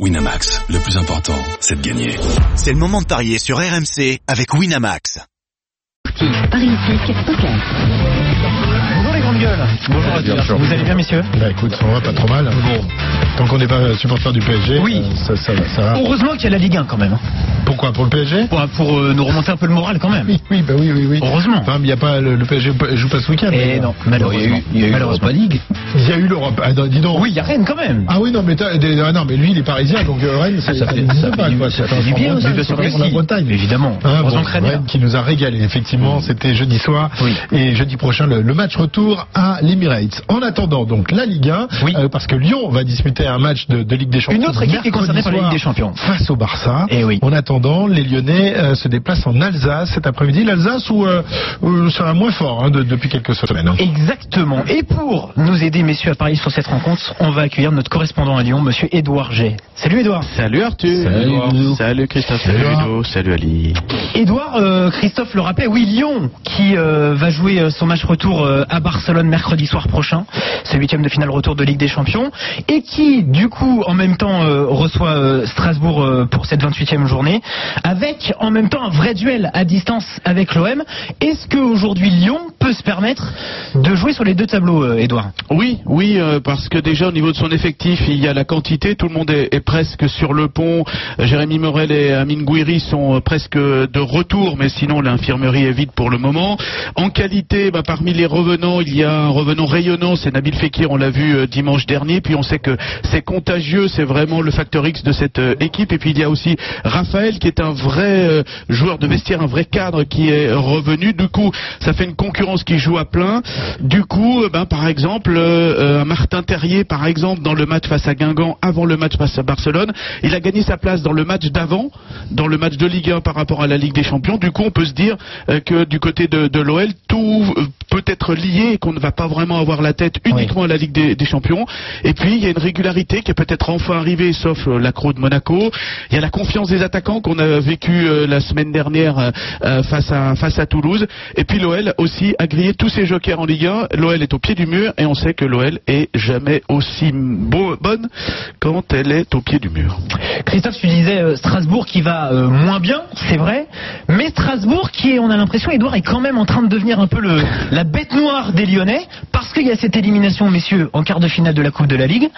Winamax, le plus important, c'est de gagner. C'est le moment de parier sur RMC avec Winamax. Paris Poker. Bonjour les grandes gueules. Bonjour à bien tous. sûr. Vous allez bien messieurs Bah écoute, on va pas trop mal. Bon. Tant qu'on n'est pas supporter du PSG, Oui. euh, ça, ça, va- ça va. Heureusement qu'il y a la Ligue 1 quand même. hein. Pourquoi Pour le PSG Pour, pour, euh, nous remonter un peu le moral quand même. Oui, oui, bah oui, oui, oui. Heureusement. Enfin, il y a pas le, le PSG joue pas ce week-end. Et mais, non, malheureusement. malheureusement. League. Il y a eu l'Europe. Ah, dis donc. Oui, il y a Rennes quand même. Ah oui, non, mais, t'as- des- ah, non, mais lui, il est parisien, donc euh, Rennes, c'est ça fait- n'existe ça pas, fait du- quoi. ça C'est fait du un bien un sûr la. Bretagne. Évidemment. Ah, Heureusement bon, que Rennes qui nous a régalé, effectivement, c'était jeudi soir. Oui. Et jeudi prochain, le, match retour à l'Emirates. En attendant, donc, la Ligue 1, Oui. euh, parce que Lyon va disputer un match de, de Ligue des Champions. Une autre équipe qui est concernée par la Ligue des Champions. Face au Barça. Eh oui. En attendant, les Lyonnais euh, se déplacent en Alsace cet après-midi. L'Alsace où, euh, où ça va moins fort hein, de- depuis quelques semaines. hein. Exactement. Et pour nous aider messieurs à parier sur cette rencontre, on va accueillir notre correspondant à Lyon, monsieur Édouard G. Salut Édouard. Salut Arthur. Salut, Ludo. Salut Christophe. Salut, Salut. Ludo. Salut Ali. Édouard, euh, Christophe le rappelait, oui, Lyon qui euh, va jouer euh, son match retour euh, à Barcelone mercredi soir prochain, ce huitième de finale retour de Ligue des Champions, et qui, du coup, en même temps, euh, reçoit euh, Strasbourg euh, pour cette 28e journée, avec en même temps un vrai duel à distance avec l'OM. Est-ce qu'aujourd'hui Lyon peut se permettre de jouer sur les deux tableaux, euh, Édouard? Oui, oui, euh, parce que déjà au niveau de son effectif, il y a la quantité. Tout le monde est, presque sur le pont. Euh, Jérémy Morel et Amine Gouiri sont euh, presque de retour, mais sinon l'infirmerie est vide pour le moment. En qualité, bah, parmi les revenants, il y a un revenant rayonnant, c'est Nabil Fekir. On l'a vu euh, dimanche dernier. Puis on sait que c'est contagieux, c'est vraiment le facteur X de cette euh, équipe. Et puis il y a aussi Raphaël qui est un vrai euh, joueur de vestiaire, un vrai cadre qui est revenu. Du coup, ça fait une concurrence qui joue à plein. Du coup, euh, ben, par exemple, euh, Martin Terrier, par exemple, dans le match face à Guingamp, avant le match face à Barcelone, il a gagné sa place dans le match d'avant, dans le match de Ligue 1 par rapport à la Ligue des Champions. Du coup, on peut se dire euh, que du côté de, de l'OL, tout euh, peut être lié et qu'on ne va pas vraiment avoir la tête uniquement à la Ligue des, des Champions. Et puis, il y a une régularité qui est peut-être enfin arrivée, sauf l'accro de Monaco. Il y a la confiance des attaquants qu'on a vécu euh, la semaine dernière euh, euh, face à face à Toulouse. Et puis l'OL aussi a grillé tous ses jokers en Ligue 1. L'OL est au pied du mur et on sait que l'OL est jamais aussi beau- bonne quand elle est au pied du mur. Christophe, tu disais euh, Strasbourg qui va euh, moins bien, c'est vrai, mais Strasbourg qui est, on a l'impression, Edouard est quand même en train de devenir un peu le, la bête noire des Lyonnais, parce qu'il y a cette élimination, messieurs, en quart de finale de la Coupe de la Ligue.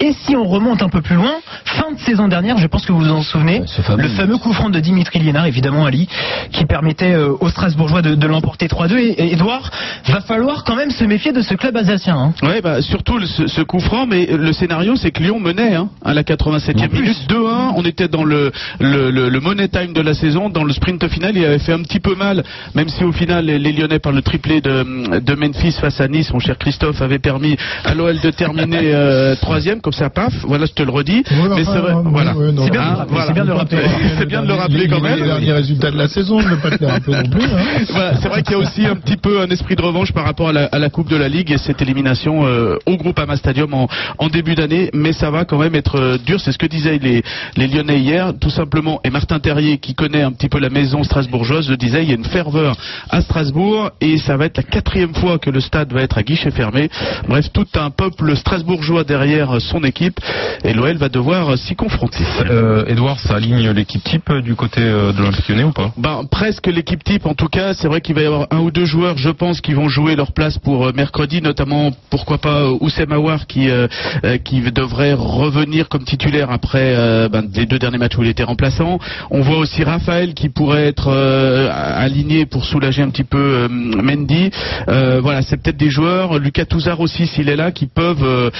Et si on remonte un peu plus loin, fin de saison dernière, je pense que vous vous en souvenez, Ouais, ce fameux- le fameux coup franc de Dimitri Liénard, évidemment Ali, qui permettait euh, aux Strasbourgeois de, de l'emporter 3-2. Et, et Edouard, va falloir quand même se méfier de ce club alsacien. hein. Ouais, bah surtout le- ce, ce coup franc, mais le scénario c'est que Lyon menait hein, à la 87e En plus. minute 2-1. On était dans le, le, le, le money time de la saison, dans le sprint final. Il avait fait un petit peu mal, même si au final les, Lyonnais par le triplé de, de Memphis face à Nice, mon cher Christophe, avait permis à l'OL de terminer euh, troisième, comme ça, paf. Voilà, je te le redis. Ouais, mais enfin, c'est vrai, voilà. ouais, C'est bien de Hein, le rappeler, voilà. c'est bien de le rappeler. C'est bien de le rappeler quand même. Les derniers résultats de la saison, je ne veux pas te les rappeler non plus. hein. Voilà, c'est vrai qu'il y a aussi un petit peu un esprit de revanche par rapport à la, à la Coupe de la Ligue et cette élimination euh, au Groupama Stadium en, en début d'année, mais ça va quand même être euh, dur. C'est ce que disaient les, les Lyonnais hier, tout simplement. Et Martin Terrier, qui connaît un petit peu la maison strasbourgeoise, le disait. Il y a une ferveur à Strasbourg et ça va être la quatrième fois que le stade va être à guichet fermé. Bref, tout un peuple strasbourgeois derrière son équipe et l'OL va devoir euh, s'y confronter. Euh, Edouard, ça aligne l'équipe type euh, du côté euh, de l'Olympique Lyonnais ou pas? Ben, presque l'équipe type en tout cas. C'est vrai qu'il va y avoir un ou deux joueurs, je pense, qui vont jouer leur place pour euh, mercredi, notamment pourquoi pas euh, Oussem Aouar qui euh, euh, qui devrait revenir comme titulaire après euh, ben, les deux derniers matchs où il était remplaçant. On voit aussi Raphaël qui pourrait être euh, aligné pour soulager un petit peu euh, Mendy. Euh, voilà, c'est peut-être des joueurs. Lucas Touzard aussi, s'il est là, qui peuvent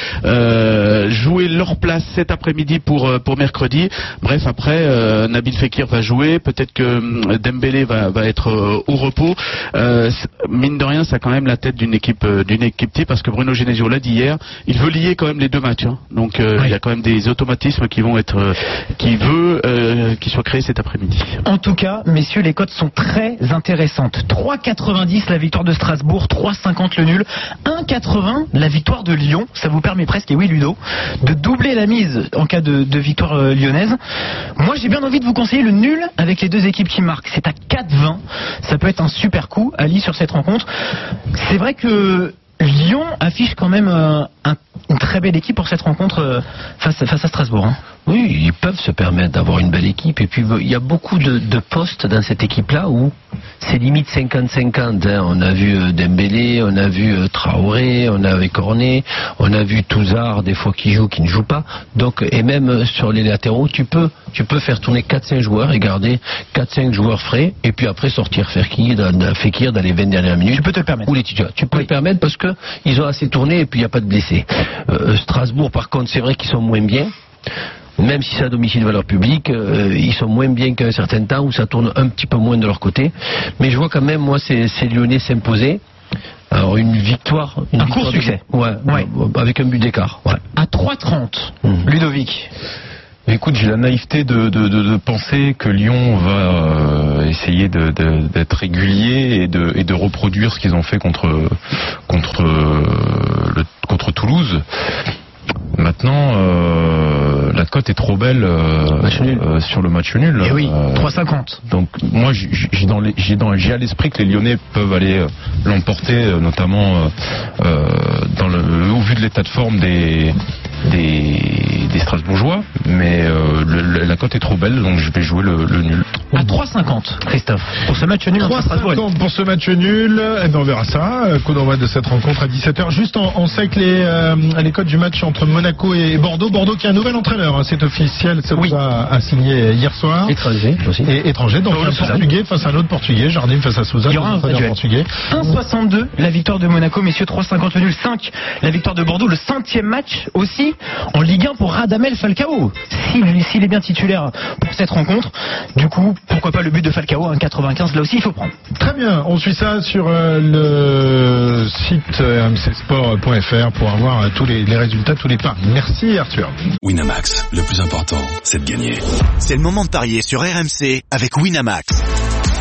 jouer leur place cet après-midi pour pour mercredi. Bref, après Nabil Fekir va jouer. Peut-être que Dembélé va, va être au repos. Mine de rien, ça a quand même la tête d'une équipe d'une équipe type parce que Bruno Genesio l'a dit hier. Il veut lier quand même les deux matchs. hein. Donc Oui. il y a quand même des automatismes qui vont être euh, qui veut euh, qui soient créés cet après-midi. En tout cas, messieurs, les cotes sont très intéressantes. 3,90 la victoire de Strasbourg, 3,50 le nul, 1,80 la victoire de Lyon. Ça vous permet presque, et oui Ludo, de doubler la mise en cas de, victoire euh, lyonnaise. Moi, j'ai bien envie de vous conseiller le nul avec les deux équipes qui marquent. C'est à 4,20. Ça peut être un super coup, Ali, sur cette rencontre. C'est vrai que Lyon affiche quand même un une très belle équipe pour cette rencontre euh, face, face à Strasbourg. hein. Oui, ils peuvent se permettre d'avoir une belle équipe. Et puis, il y a beaucoup de, de postes dans cette équipe-là où c'est limite 50-50. hein. On a vu euh, Dembélé, on a vu euh, Traoré, on a vu Cornet, on a vu Touzard, des fois qui joue, qui ne joue pas. Donc, et même sur les latéraux, tu peux, tu peux faire tourner 4-5 joueurs et garder 4-5 joueurs frais. Et puis après, sortir Fekir dans, dans- Fekir dans les 20 dernières minutes. Tu peux te le permettre. Ou les titulaires. Tu peux le permettre parce que ils ont assez tourné et puis il n'y a pas de blessés. Euh, Strasbourg, par contre, c'est vrai qu'ils sont moins bien. Même si c'est à domicile de valeur publique, euh, ils sont moins bien qu'à un certain temps où ça tourne un petit peu moins de leur côté. Mais je vois quand même, moi, ces, ces Lyonnais s'imposer. Alors une victoire, une Un victoire court de- succès. ouais, Ouais. avec un but d'écart. Ouais. À 3,30. Mhm. Ludovic. Écoute, j'ai la naïveté de, de, de, de penser que Lyon va euh, essayer d'être régulier et de, et de reproduire ce qu'ils ont fait contre, contre, euh, le, contre Toulouse. Maintenant, euh, la cote est trop belle euh, euh, sur le match nul. Et Eh oui, Euh, 3,50. donc moi j'ai à l'esprit que les Lyonnais peuvent aller l'emporter notamment dans le au vu de l'état de forme des des, des Strasbourgeois mais euh, le- la cote est trop belle donc je vais jouer le, le nul. À 3,50, Christophe. Pour ce match nul entre Strasbourg et 3,50 pour ce match nul. Eh ben, on verra ça. Euh, Coup d'envoi de cette rencontre à 17h. Juste en, en sec les, euh, les codes du match entre Monaco et Bordeaux. Bordeaux qui a un nouvel entraîneur. hein, c'est officiel. Ça Oui. vous a, a signé hier soir. Étranger aussi. Et étranger, donc un portugais face à un autre portugais. Jardim face à Souza. Il y aura un duel. portugais. 1,62 la victoire de Monaco, messieurs 3,50 le nul, 5 la victoire de Bordeaux, le centième match aussi en Ligue 1 pour Radamel Falcao. S'il est bien titulaire pour cette rencontre, du coup, pourquoi pas le but de Falcao, 1,95 là aussi il faut prendre. Très bien, on suit ça sur euh, le site euh, mcsport.fr pour avoir euh, tous les, les résultats, tous les paris. Merci Arthur. Winamax, le plus important, c'est de gagner. C'est le moment de parier sur RMC avec Winamax.